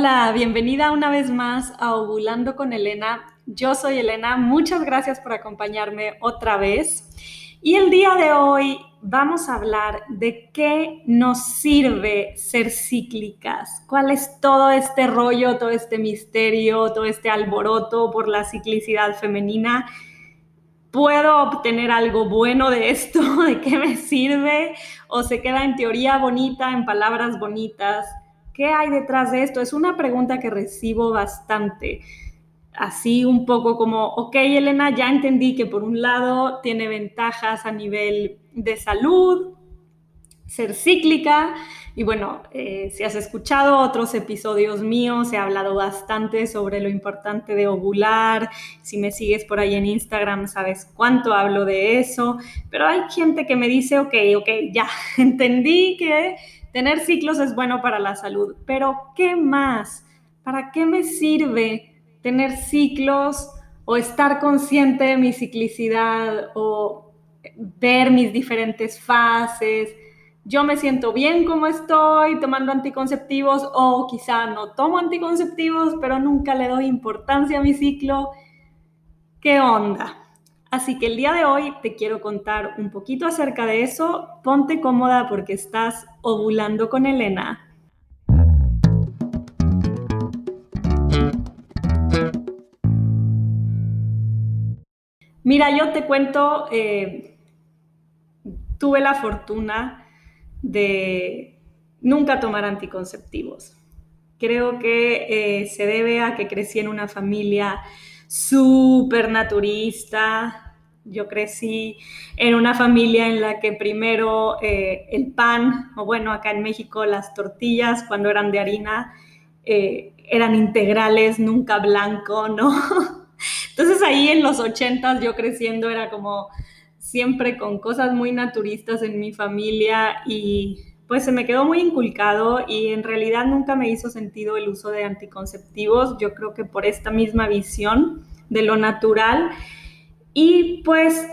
Hola, bienvenida una vez más a Ovulando con Elena. Yo soy Elena, muchas gracias por acompañarme otra vez. Y el día de hoy vamos a hablar de qué nos sirve ser cíclicas, cuál es todo este rollo, todo este misterio, todo este alboroto por la ciclicidad femenina. ¿Puedo obtener algo bueno de esto? ¿De qué me sirve? ¿O se queda en teoría bonita, en palabras bonitas? ¿Qué hay detrás de esto? Es una pregunta que recibo bastante. Así un poco como, ok, Elena, ya entendí que por un lado tiene ventajas a nivel de salud, ser cíclica. Y bueno, eh, si has escuchado otros episodios míos, he hablado bastante sobre lo importante de ovular. Si me sigues por ahí en Instagram, sabes cuánto hablo de eso. Pero hay gente que me dice, ok, ok, ya entendí que Tener ciclos es bueno para la salud, pero ¿qué más? ¿Para qué me sirve tener ciclos o estar consciente de mi ciclicidad o ver mis diferentes fases? Yo me siento bien como estoy tomando anticonceptivos o quizá no tomo anticonceptivos, pero nunca le doy importancia a mi ciclo. ¿Qué onda? Así que el día de hoy te quiero contar un poquito acerca de eso. Ponte cómoda porque estás ovulando con Elena. Mira, yo te cuento, eh, tuve la fortuna de nunca tomar anticonceptivos. Creo que eh, se debe a que crecí en una familia súper naturista. Yo crecí en una familia en la que primero eh, el pan, o bueno, acá en México las tortillas cuando eran de harina eh, eran integrales, nunca blanco, ¿no? Entonces ahí en los ochentas yo creciendo era como siempre con cosas muy naturistas en mi familia y pues se me quedó muy inculcado y en realidad nunca me hizo sentido el uso de anticonceptivos, yo creo que por esta misma visión de lo natural y pues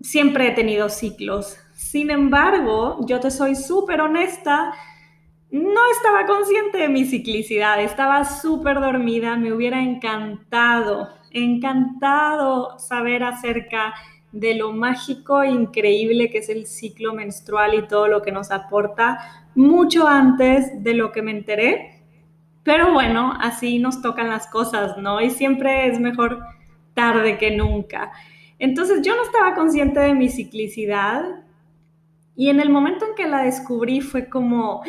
siempre he tenido ciclos. Sin embargo, yo te soy súper honesta, no estaba consciente de mi ciclicidad, estaba súper dormida, me hubiera encantado, encantado saber acerca de lo mágico e increíble que es el ciclo menstrual y todo lo que nos aporta mucho antes de lo que me enteré. Pero bueno, así nos tocan las cosas, ¿no? Y siempre es mejor tarde que nunca. Entonces yo no estaba consciente de mi ciclicidad y en el momento en que la descubrí fue como,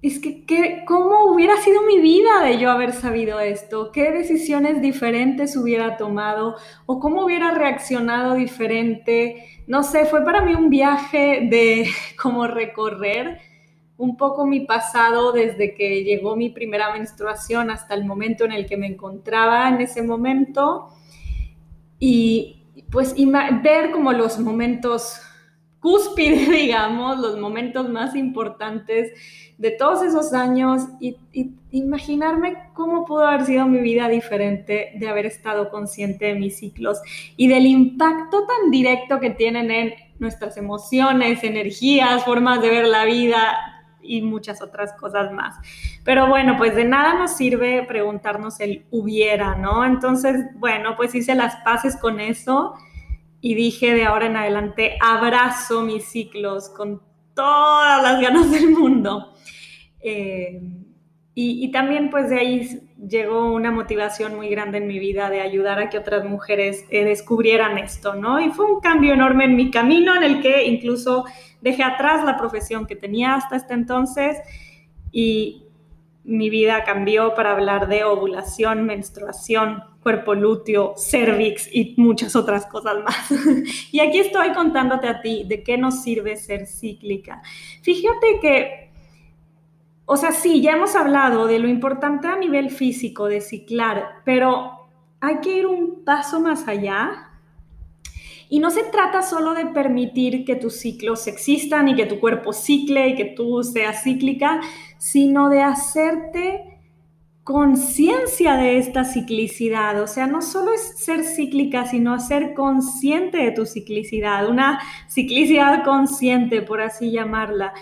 es que, ¿qué, ¿cómo hubiera sido mi vida de yo haber sabido esto? ¿Qué decisiones diferentes hubiera tomado? ¿O cómo hubiera reaccionado diferente? No sé, fue para mí un viaje de como recorrer un poco mi pasado desde que llegó mi primera menstruación hasta el momento en el que me encontraba en ese momento. Y pues ver como los momentos cúspide, digamos, los momentos más importantes de todos esos años y, imaginarme cómo pudo haber sido mi vida diferente de haber estado consciente de mis ciclos y del impacto tan directo que tienen en nuestras emociones, energías, formas de ver la vida y muchas otras cosas más. Pero bueno, pues de nada nos sirve preguntarnos el hubiera, ¿no? Entonces, bueno, pues hice las paces con eso y dije de ahora en adelante, abrazo mis ciclos con todas las ganas del mundo. Eh, y, también pues de ahí llegó una motivación muy grande en mi vida de ayudar a que otras mujeres eh, descubrieran esto, ¿no? Y fue un cambio enorme en mi camino en el que incluso dejé atrás la profesión que tenía hasta este entonces y mi vida cambió para hablar de ovulación, menstruación, cuerpo lúteo, cervix y muchas otras cosas más. y aquí estoy contándote a ti de qué nos sirve ser cíclica. Fíjate que o sea, sí, ya hemos hablado de lo importante a nivel físico de ciclar, pero hay que ir un paso más allá. Y no se trata solo de permitir que tus ciclos existan y que tu cuerpo cicle y que tú seas cíclica, sino de hacerte conciencia de esta ciclicidad. O sea, no solo es ser cíclica, sino ser consciente de tu ciclicidad, una ciclicidad consciente, por así llamarla.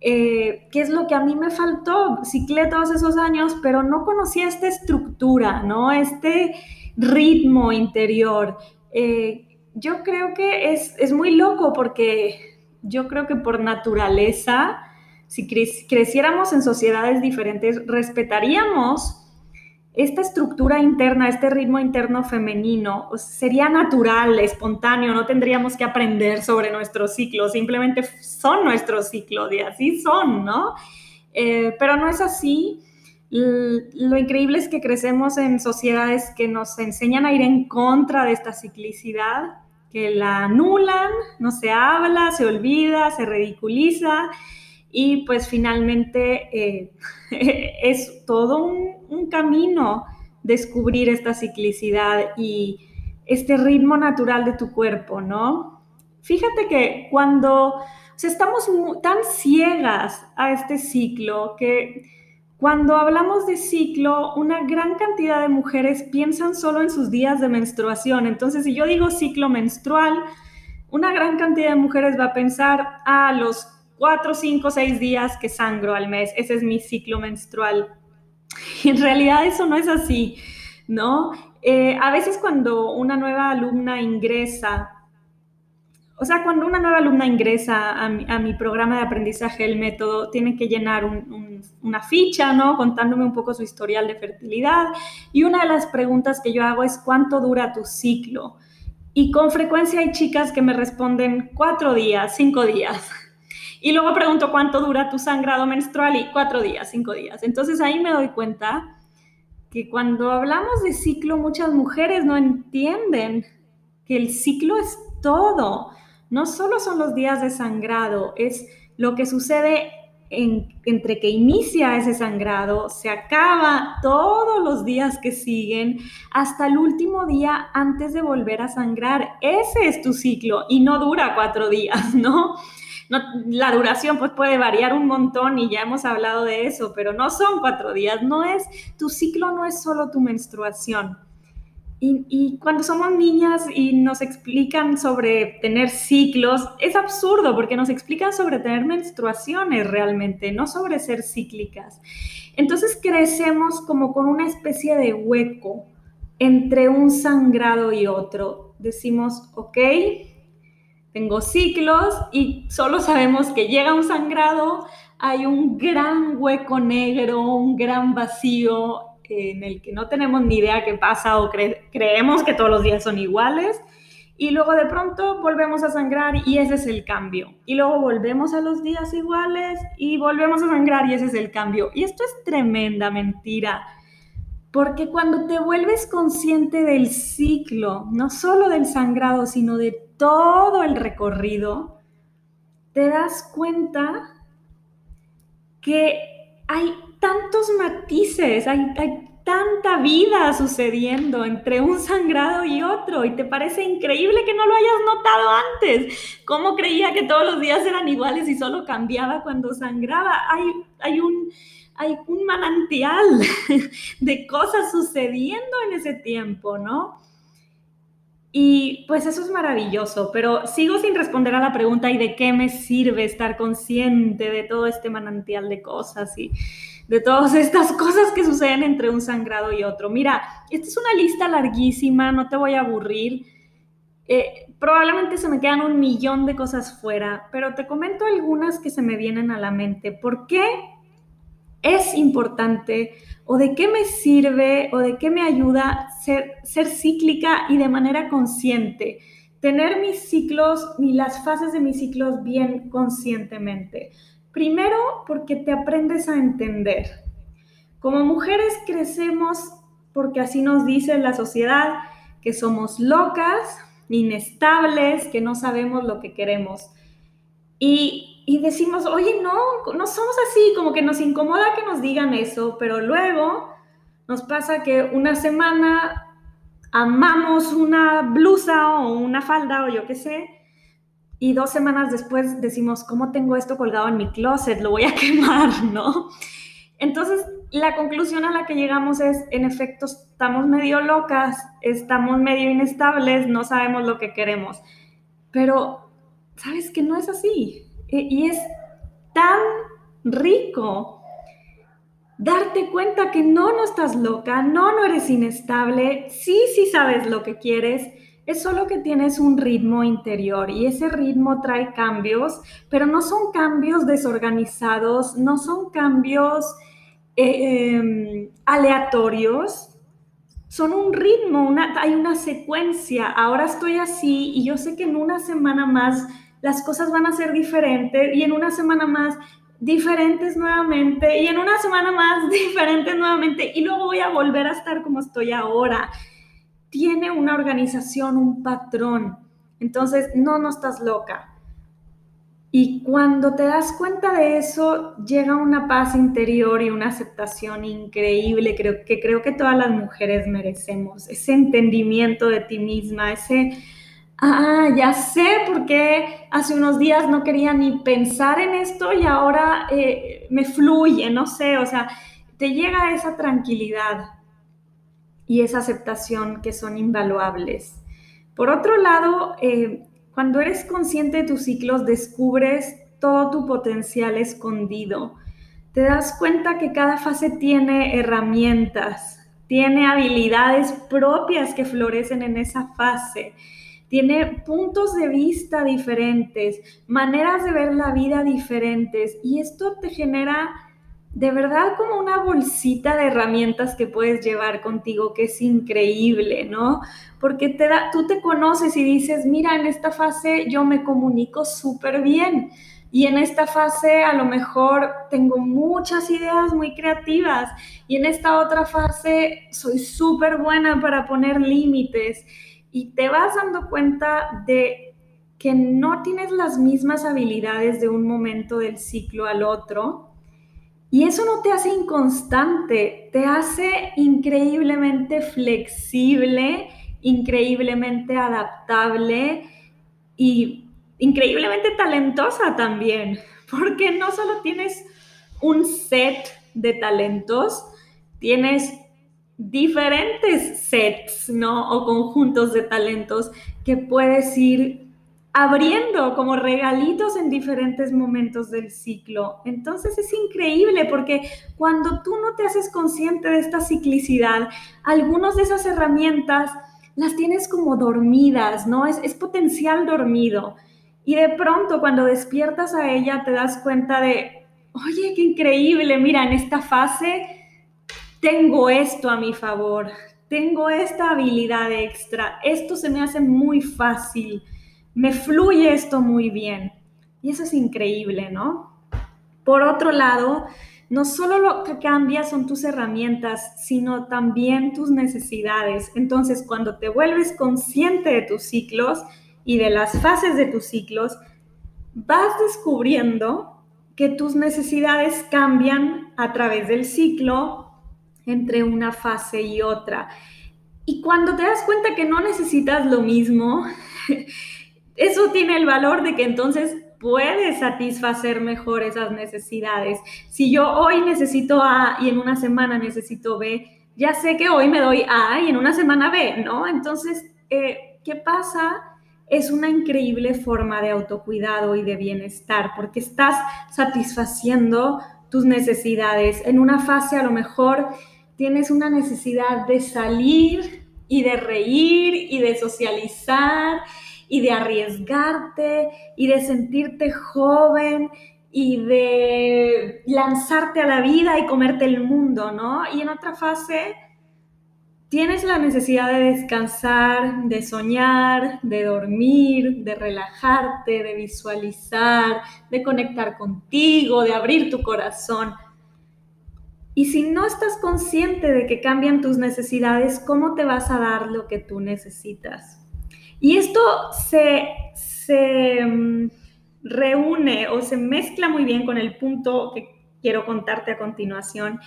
eh, qué es lo que a mí me faltó. Ciclé todos esos años, pero no conocía esta estructura, ¿no? Este ritmo interior. Eh, yo creo que es, es, muy loco porque yo creo que por naturaleza, si creciéramos en sociedades diferentes, respetaríamos esta estructura interna, este ritmo interno femenino, sería natural, espontáneo, no tendríamos que aprender sobre nuestros ciclos, simplemente son nuestros ciclos y así son, ¿no? Eh, pero no es así. Lo increíble es que crecemos en sociedades que nos enseñan a ir en contra de esta ciclicidad, que la anulan, no se habla, se olvida, se ridiculiza y pues finalmente eh, es todo un, camino descubrir esta ciclicidad y este ritmo natural de tu cuerpo, ¿no? Fíjate que cuando estamos tan ciegas a este ciclo que cuando hablamos de ciclo, una gran cantidad de mujeres piensan solo en sus días de menstruación. Entonces, si yo digo ciclo menstrual, una gran cantidad de mujeres va a pensar, a ah, los cuatro, cinco, seis días que sangro al mes, ese es mi ciclo menstrual. Y en realidad eso no es así, ¿no? Eh, a veces cuando una nueva alumna ingresa, o sea, cuando una nueva alumna ingresa a mi, programa de aprendizaje el método, tiene que llenar una ficha, ¿no? Contándome un poco su historial de fertilidad. Y una de las preguntas que yo hago es, ¿cuánto dura tu ciclo? Y con frecuencia hay chicas que me responden cuatro días, cinco días. Y luego pregunto cuánto dura tu sangrado menstrual y cuatro días, cinco días. Entonces ahí me doy cuenta que cuando hablamos de ciclo, muchas mujeres no entienden que el ciclo es todo. No solo son los días de sangrado, es lo que sucede entre que inicia ese sangrado, se acaba todos los días que siguen hasta el último día antes de volver a sangrar. Ese es tu ciclo y no dura cuatro días, ¿no? la duración pues puede variar un montón y ya hemos hablado de eso, pero no son cuatro días, no es, tu ciclo no es solo tu menstruación. Y, cuando somos niñas y nos explican sobre tener ciclos, es absurdo porque nos explican sobre tener menstruaciones realmente, no sobre ser cíclicas. Entonces crecemos como con una especie de hueco entre un sangrado y otro. Decimos, ok, tengo ciclos y solo sabemos que llega un sangrado, hay un gran hueco negro, un gran vacío en el que no tenemos ni idea qué pasa o creemos que todos los días son iguales. Y luego de pronto volvemos a sangrar y ese es el cambio. Y luego volvemos a los días iguales y volvemos a sangrar y ese es el cambio. Y esto es tremenda mentira. Porque cuando te vuelves consciente del ciclo, no solo del sangrado, sino de todo el recorrido, te das cuenta que hay tantos matices, hay, tanta vida sucediendo entre un sangrado y otro y te parece increíble que no lo hayas notado antes. ¿Cómo creía que todos los días eran iguales y solo cambiaba cuando sangraba? Hay, hay, un, hay un manantial de cosas sucediendo en ese tiempo, ¿no? Y pues eso es maravilloso, pero sigo sin responder a la pregunta y de qué me sirve estar consciente de todo este manantial de cosas y de todas estas cosas que suceden entre un sangrado y otro. Mira, esta es una lista larguísima, no te voy a aburrir. Eh, probablemente se me quedan un millón de cosas fuera, pero te comento algunas que se me vienen a la mente. ¿Por qué es importante o de qué me sirve o de qué me ayuda ser, ser cíclica y de manera consciente. Tener mis ciclos y las fases de mis ciclos bien conscientemente. Primero, porque te aprendes a entender. Como mujeres crecemos porque así nos dice la sociedad que somos locas, inestables, que no sabemos lo que queremos. Y y decimos, oye, no, no somos así, como que nos incomoda que nos digan eso, pero luego nos pasa que una semana amamos una blusa o una falda o yo qué sé, y dos semanas después decimos, ¿cómo tengo esto colgado en mi closet? Lo voy a quemar, ¿no? Entonces, la conclusión a la que llegamos es, en efecto, estamos medio locas, estamos medio inestables, no sabemos lo que queremos, pero, ¿sabes que no es así? Eh, y es tan rico darte cuenta que no, no estás loca, no, no eres inestable, sí, sí sabes lo que quieres, es solo que tienes un ritmo interior y ese ritmo trae cambios, pero no son cambios desorganizados, no son cambios eh, em, aleatorios, son un ritmo, hay una secuencia. Ahora estoy así y yo sé que en una semana más las cosas van a ser diferentes y en una semana más diferentes nuevamente y en una semana más diferentes nuevamente y luego voy a volver a estar como estoy ahora. Tiene una organización, un patrón. Entonces, no, no estás loca. Y cuando te das cuenta de eso, llega una paz interior y una aceptación increíble creo, que creo que todas las mujeres merecemos. Ese entendimiento de ti misma, ese ah, ya sé por qué hace unos días no quería ni pensar en esto y ahora eh, me fluye, no sé, o sea, te llega esa tranquilidad y esa aceptación que son invaluables. Por otro lado, eh, cuando eres consciente de tus ciclos, descubres todo tu potencial escondido. Te das cuenta que cada fase tiene herramientas, tiene habilidades propias que florecen en esa fase tiene puntos de vista diferentes, maneras de ver la vida diferentes y esto te genera de verdad como una bolsita de herramientas que puedes llevar contigo que es increíble, ¿no? Porque te da, tú te conoces y dices, mira, en esta fase yo me comunico súper bien y en esta fase a lo mejor tengo muchas ideas muy creativas y en esta otra fase soy súper buena para poner límites y te vas dando cuenta de que no tienes las mismas habilidades de un momento del ciclo al otro. Y eso no te hace inconstante, te hace increíblemente flexible, increíblemente adaptable y increíblemente talentosa también, porque no solo tienes un set de talentos, tienes diferentes sets, ¿no? O conjuntos de talentos que puedes ir abriendo como regalitos en diferentes momentos del ciclo. Entonces es increíble porque cuando tú no te haces consciente de esta ciclicidad, algunas de esas herramientas las tienes como dormidas, ¿no? Es, es potencial dormido. Y de pronto cuando despiertas a ella te das cuenta de, oye, qué increíble, mira, en esta fase tengo esto a mi favor, tengo esta habilidad extra, esto se me hace muy fácil, me fluye esto muy bien. Y eso es increíble, ¿no? Por otro lado, no solo lo que cambia son tus herramientas, sino también tus necesidades. Entonces, cuando te vuelves consciente de tus ciclos y de las fases de tus ciclos, vas descubriendo que tus necesidades cambian a través del ciclo entre una fase y otra. Y cuando te das cuenta que no necesitas lo mismo, eso tiene el valor de que entonces puedes satisfacer mejor esas necesidades. Si yo hoy necesito A y en una semana necesito B, ya sé que hoy me doy A y en una semana B, ¿no? Entonces, eh, ¿qué pasa? Es una increíble forma de autocuidado y de bienestar porque estás satisfaciendo tus necesidades. En una fase a lo mejor tienes una necesidad de salir y de reír y de socializar y de arriesgarte y de sentirte joven y de lanzarte a la vida y comerte el mundo, ¿no? Y en otra fase tienes la necesidad de descansar, de soñar, de dormir, de relajarte, de visualizar, de conectar contigo, de abrir tu corazón. Y si no estás consciente de que cambian tus necesidades, ¿cómo te vas a dar lo que tú necesitas? Y esto se, se mm, reúne o se mezcla muy bien con el punto que quiero contarte a continuación,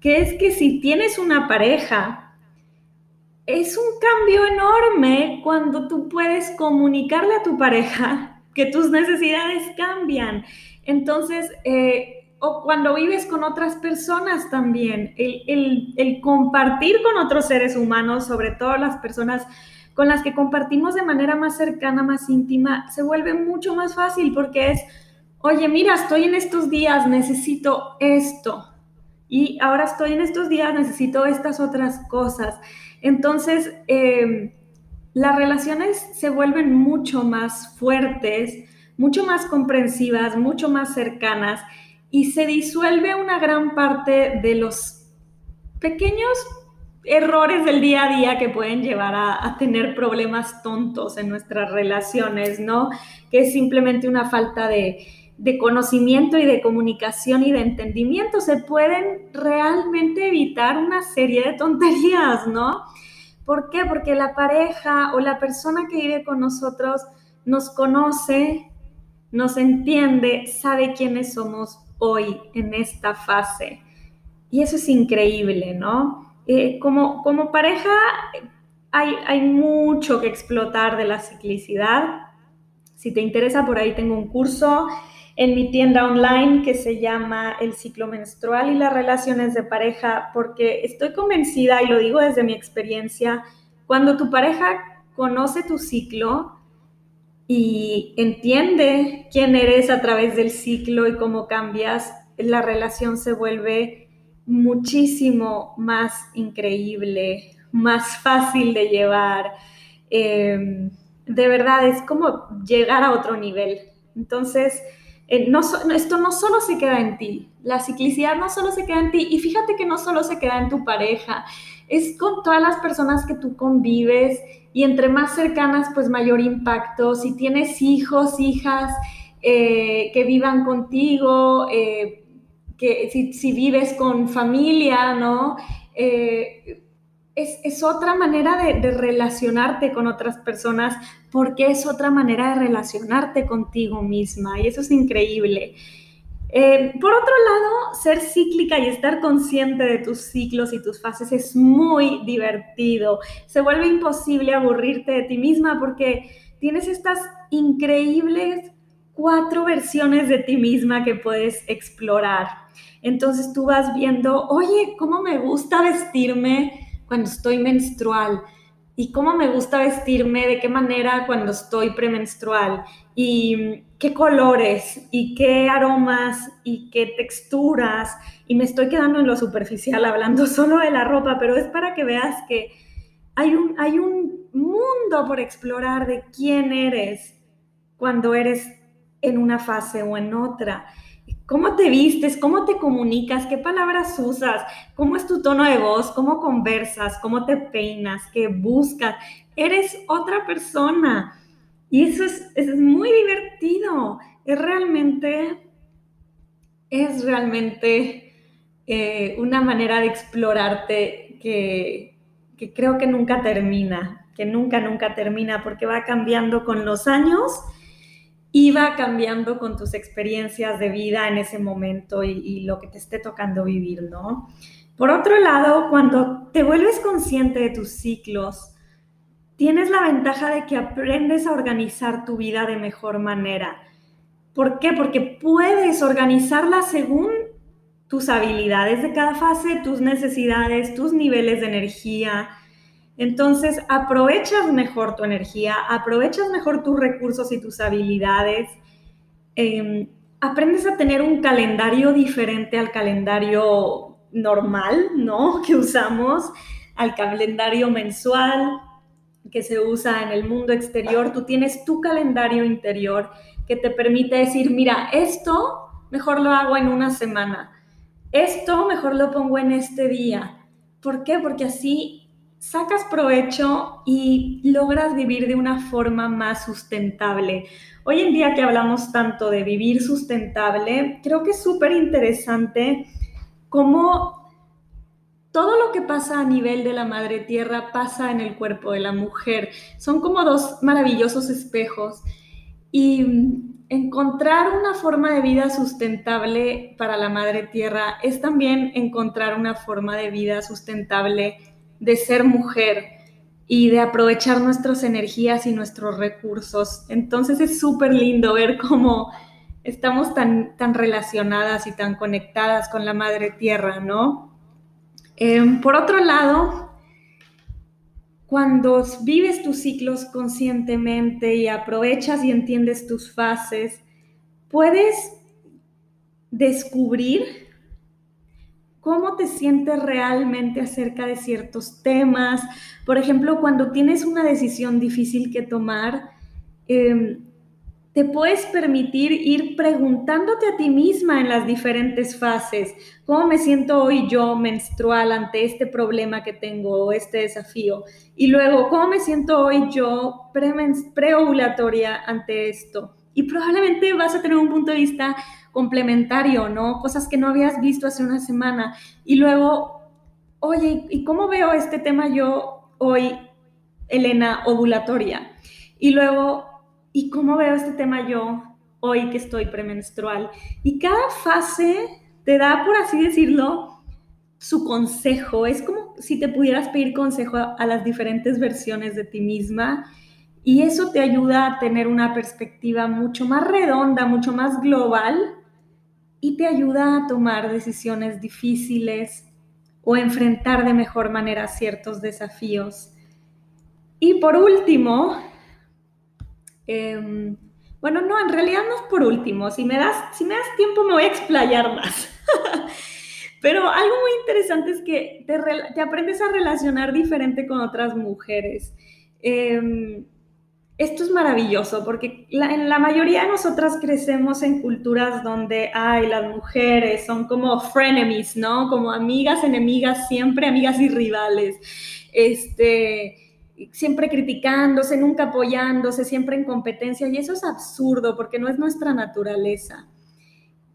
que es que si tienes una pareja, es un cambio enorme cuando tú puedes comunicarle a tu pareja que tus necesidades cambian. Entonces, eh, o cuando vives con otras personas también, el, compartir con otros seres humanos, sobre todo las personas con las que compartimos de manera más cercana, más íntima, se vuelve mucho más fácil porque es oye, mira, estoy en estos días, necesito esto. Y ahora estoy en estos días, necesito estas otras cosas. Entonces, em, las relaciones se vuelven mucho más fuertes, mucho más comprensivas, mucho más cercanas y se disuelve una gran parte de los pequeños errores del día a día que pueden llevar a, tener problemas tontos en nuestras relaciones, ¿no? Que es simplemente una falta de, de conocimiento y de comunicación y de entendimiento. Se pueden realmente evitar una serie de tonterías, ¿no? ¿Por qué? Porque la pareja o la persona que vive con nosotros nos conoce, nos entiende, sabe quiénes somos hoy en esta fase. Y eso es increíble, ¿no? Eh, como, como pareja hay, hay mucho que explotar de la ciclicidad. Si te interesa, por ahí tengo un curso en mi tienda online que se llama El ciclo menstrual y las relaciones de pareja, porque estoy convencida, y lo digo desde mi experiencia, cuando tu pareja conoce tu ciclo y entiende quién eres a través del ciclo y cómo cambias, la relación se vuelve muchísimo más increíble, más fácil de llevar. Em, de verdad, es como llegar a otro nivel. Entonces, eh, esto no solo se queda en ti, la ciclicidad no solo se queda en ti, y fíjate que no solo se queda en tu pareja, es con todas las personas que tú convives y entre más cercanas, pues mayor impacto. Si tienes hijos, hijas eh, que vivan contigo, eh, que si, vives con familia, ¿no? Eh, es, otra manera de, relacionarte con otras personas porque es otra manera de relacionarte contigo misma y eso es increíble. Eh, por otro lado, ser cíclica y estar consciente de tus ciclos y tus fases es muy divertido. Se vuelve imposible aburrirte de ti misma porque tienes estas increíbles cuatro versiones de ti misma que puedes explorar. Entonces tú vas viendo, oye, ¿cómo me gusta vestirme cuando estoy menstrual? ¿Y cómo me gusta vestirme? ¿De qué manera cuando estoy premenstrual? ¿Y qué colores? ¿Y qué aromas? ¿Y qué texturas? Y me estoy quedando en lo superficial hablando solo de la ropa, pero es para que veas que hay un, hay un mundo por explorar de quién eres cuando eres en una fase o en otra. ¿Cómo te vistes? ¿Cómo te comunicas? ¿Qué palabras usas? ¿Cómo es tu tono de voz? ¿Cómo conversas? ¿Cómo te peinas? ¿Qué buscas? Eres otra persona. Y eso es, es muy divertido. Es realmente, es realmente eh, una manera de explorarte que, que creo que nunca termina, que nunca, nunca termina, porque va cambiando con los años iba cambiando con tus experiencias de vida en ese momento y, lo que te esté tocando vivir, ¿no? Por otro lado, cuando te vuelves consciente de tus ciclos, tienes la ventaja de que aprendes a organizar tu vida de mejor manera. ¿Por qué? Porque puedes organizarla según tus habilidades de cada fase, tus necesidades, tus niveles de energía, entonces, aprovechas mejor tu energía, aprovechas mejor tus recursos y tus habilidades, em, aprendes a tener un calendario diferente al calendario normal, ¿no? Que usamos, al calendario mensual que se usa en el mundo exterior. Tú tienes tu calendario interior que te permite decir, mira, esto mejor lo hago en una semana, esto mejor lo pongo en este día. ¿Por qué? Porque así sacas provecho y logras vivir de una forma más sustentable. Hoy en día que hablamos tanto de vivir sustentable, creo que es súper interesante cómo todo lo que pasa a nivel de la madre tierra pasa en el cuerpo de la mujer. Son como dos maravillosos espejos y encontrar una forma de vida sustentable para la madre tierra es también encontrar una forma de vida sustentable de ser mujer y de aprovechar nuestras energías y nuestros recursos. Entonces es súper lindo ver cómo estamos tan, tan relacionadas y tan conectadas con la Madre Tierra, ¿no? Em, por otro lado, cuando vives tus ciclos conscientemente y aprovechas y entiendes tus fases, puedes descubrir cómo te sientes realmente acerca de ciertos temas. Por ejemplo, cuando tienes una decisión difícil que tomar, em, te puedes permitir ir preguntándote a ti misma en las diferentes fases, ¿cómo me siento hoy yo menstrual ante este problema que tengo o este desafío? Y luego, ¿cómo me siento hoy yo preovulatoria ante esto? Y probablemente vas a tener un punto de vista complementario, ¿no? Cosas que no habías visto hace una semana. Y luego, oye, ¿y cómo veo este tema yo hoy, Elena, ovulatoria? Y luego, ¿y cómo veo este tema yo hoy que estoy premenstrual? Y cada fase te da, por así decirlo, su consejo. Es como si te pudieras pedir consejo a, a las diferentes versiones de ti misma. Y eso te ayuda a tener una perspectiva mucho más redonda, mucho más global y te ayuda a tomar decisiones difíciles o enfrentar de mejor manera ciertos desafíos. Y por último, em, bueno, no, en realidad no es por último, si me das, si me das tiempo me voy a explayar más. Pero algo muy interesante es que te, aprendes a relacionar diferente con otras mujeres. Em, esto es maravilloso porque en la mayoría de nosotras crecemos en culturas donde, ay, las mujeres son como frenemies, ¿no? Como amigas, enemigas, siempre amigas y rivales. Este, siempre criticándose, nunca apoyándose, siempre en competencia. Y eso es absurdo porque no es nuestra naturaleza.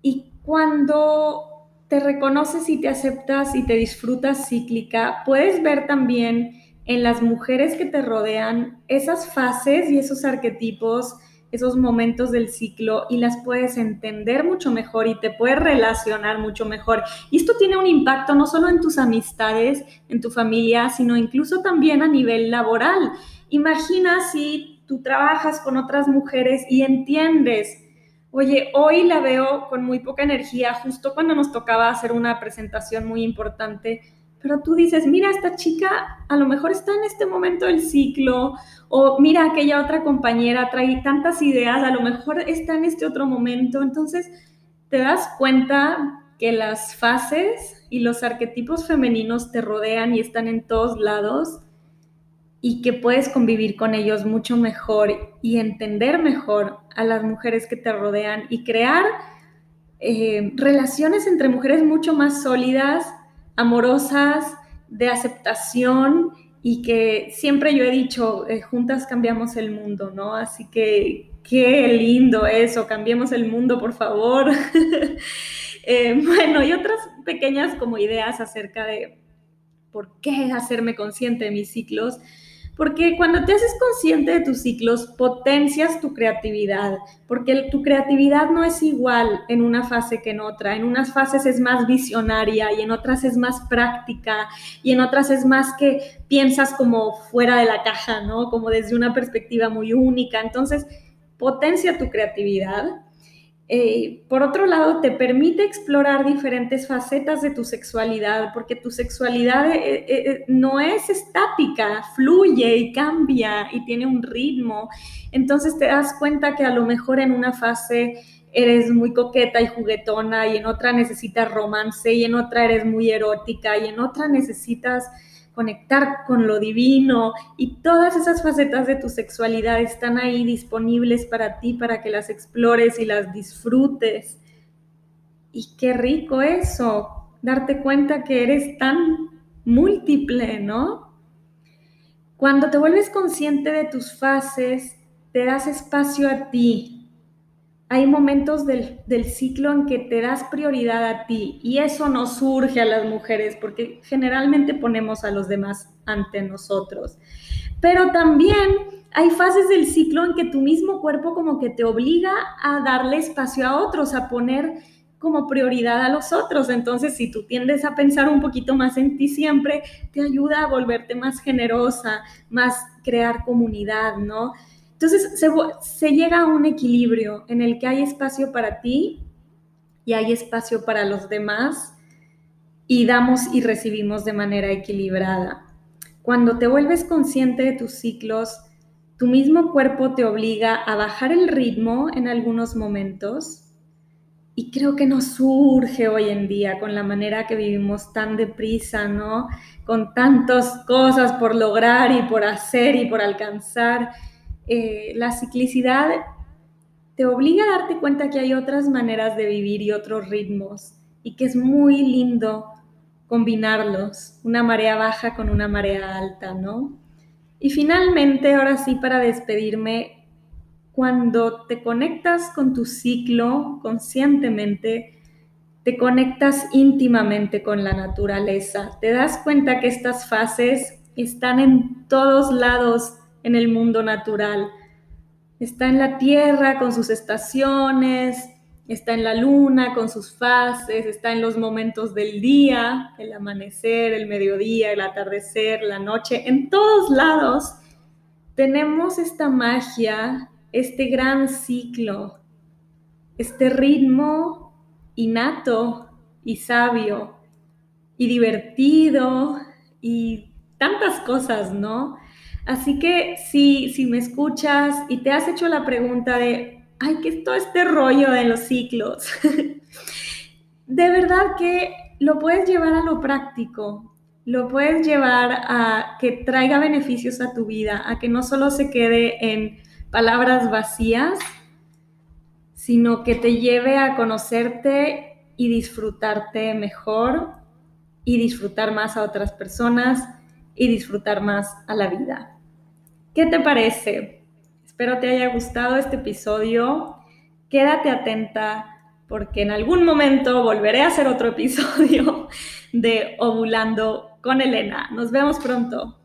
Y cuando te reconoces y te aceptas y te disfrutas cíclica, puedes ver también en las mujeres que te rodean esas fases y esos arquetipos, esos momentos del ciclo y las puedes entender mucho mejor y te puedes relacionar mucho mejor. Y esto tiene un impacto no solo en tus amistades, en tu familia, sino incluso también a nivel laboral. Imagina si tú trabajas con otras mujeres y entiendes, oye, hoy la veo con muy poca energía, justo cuando nos tocaba hacer una presentación muy importante pero tú dices, mira, esta chica a lo mejor está en este momento del ciclo, o mira, aquella otra compañera trae tantas ideas, a lo mejor está en este otro momento. Entonces, te das cuenta que las fases y los arquetipos femeninos te rodean y están en todos lados y que puedes convivir con ellos mucho mejor y entender mejor a las mujeres que te rodean y crear eh, relaciones entre mujeres mucho más sólidas amorosas, de aceptación y que siempre yo he dicho, eh, juntas cambiamos el mundo, ¿no? Así que qué lindo eso, cambiemos el mundo, por favor. Eh, bueno, y otras pequeñas como ideas acerca de por qué hacerme consciente de mis ciclos. Porque cuando te haces consciente de tus ciclos, potencias tu creatividad, porque tu creatividad no es igual en una fase que en otra. En unas fases es más visionaria y en otras es más práctica y en otras es más que piensas como fuera de la caja, ¿no? Como desde una perspectiva muy única. Entonces, potencia tu creatividad eh, por otro lado, te permite explorar diferentes facetas de tu sexualidad, porque tu sexualidad eh, eh, no es estática, fluye y cambia y tiene un ritmo. Entonces te das cuenta que a lo mejor en una fase eres muy coqueta y juguetona y en otra necesitas romance y en otra eres muy erótica y en otra necesitas conectar con lo divino y todas esas facetas de tu sexualidad están ahí disponibles para ti, para que las explores y las disfrutes. Y qué rico eso, darte cuenta que eres tan múltiple, ¿no? Cuando te vuelves consciente de tus fases, te das espacio a ti, hay momentos del, ciclo en que te das prioridad a ti y eso no surge a las mujeres porque generalmente ponemos a los demás ante nosotros. Pero también hay fases del ciclo en que tu mismo cuerpo como que te obliga a darle espacio a otros, a poner como prioridad a los otros. Entonces, si tú tiendes a pensar un poquito más en ti siempre, te ayuda a volverte más generosa, más crear comunidad, ¿no? Entonces se, llega a un equilibrio en el que hay espacio para ti y hay espacio para los demás y damos y recibimos de manera equilibrada. Cuando te vuelves consciente de tus ciclos, tu mismo cuerpo te obliga a bajar el ritmo en algunos momentos y creo que nos surge hoy en día con la manera que vivimos tan deprisa, ¿no? Con tantas cosas por lograr y por hacer y por alcanzar. Eh, la ciclicidad te obliga a darte cuenta que hay otras maneras de vivir y otros ritmos y que es muy lindo combinarlos, una marea baja con una marea alta, ¿no? Y finalmente, ahora sí, para despedirme, cuando te conectas con tu ciclo conscientemente, te conectas íntimamente con la naturaleza. Te das cuenta que estas fases están en todos lados en el mundo natural. Está en la tierra con sus estaciones, está en la luna con sus fases, está en los momentos del día, el amanecer, el mediodía, el atardecer, la noche, en todos lados tenemos esta magia este gran ciclo, este ritmo innato y sabio y divertido y tantas cosas, ¿no? Así que si, si me escuchas y te has hecho la pregunta de, ay, ¿qué es todo este rollo de los ciclos? de verdad que lo puedes llevar a lo práctico, lo puedes llevar a que traiga beneficios a tu vida, a que no solo se quede en palabras vacías, sino que te lleve a conocerte y disfrutarte mejor y disfrutar más a otras personas y disfrutar más a la vida. ¿Qué te parece? Espero te haya gustado este episodio. Quédate atenta porque en algún momento volveré a hacer otro episodio de Ovulando con Elena. Nos vemos pronto.